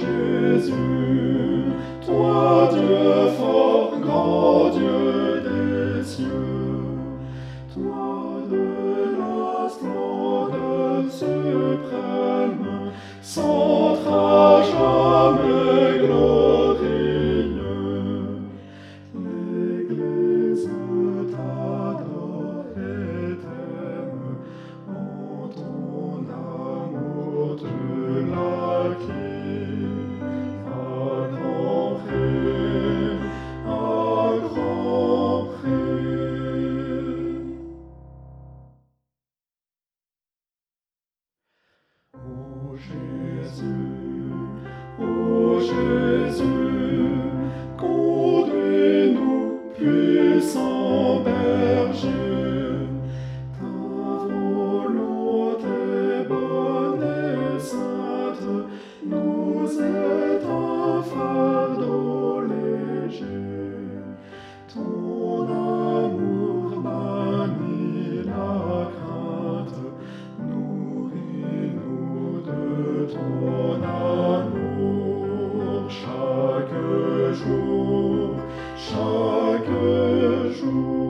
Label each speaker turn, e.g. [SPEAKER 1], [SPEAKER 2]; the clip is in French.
[SPEAKER 1] Jésus, toi Dieu. Jésus, ô Jésus. ton amour chaque jour, chaque jour.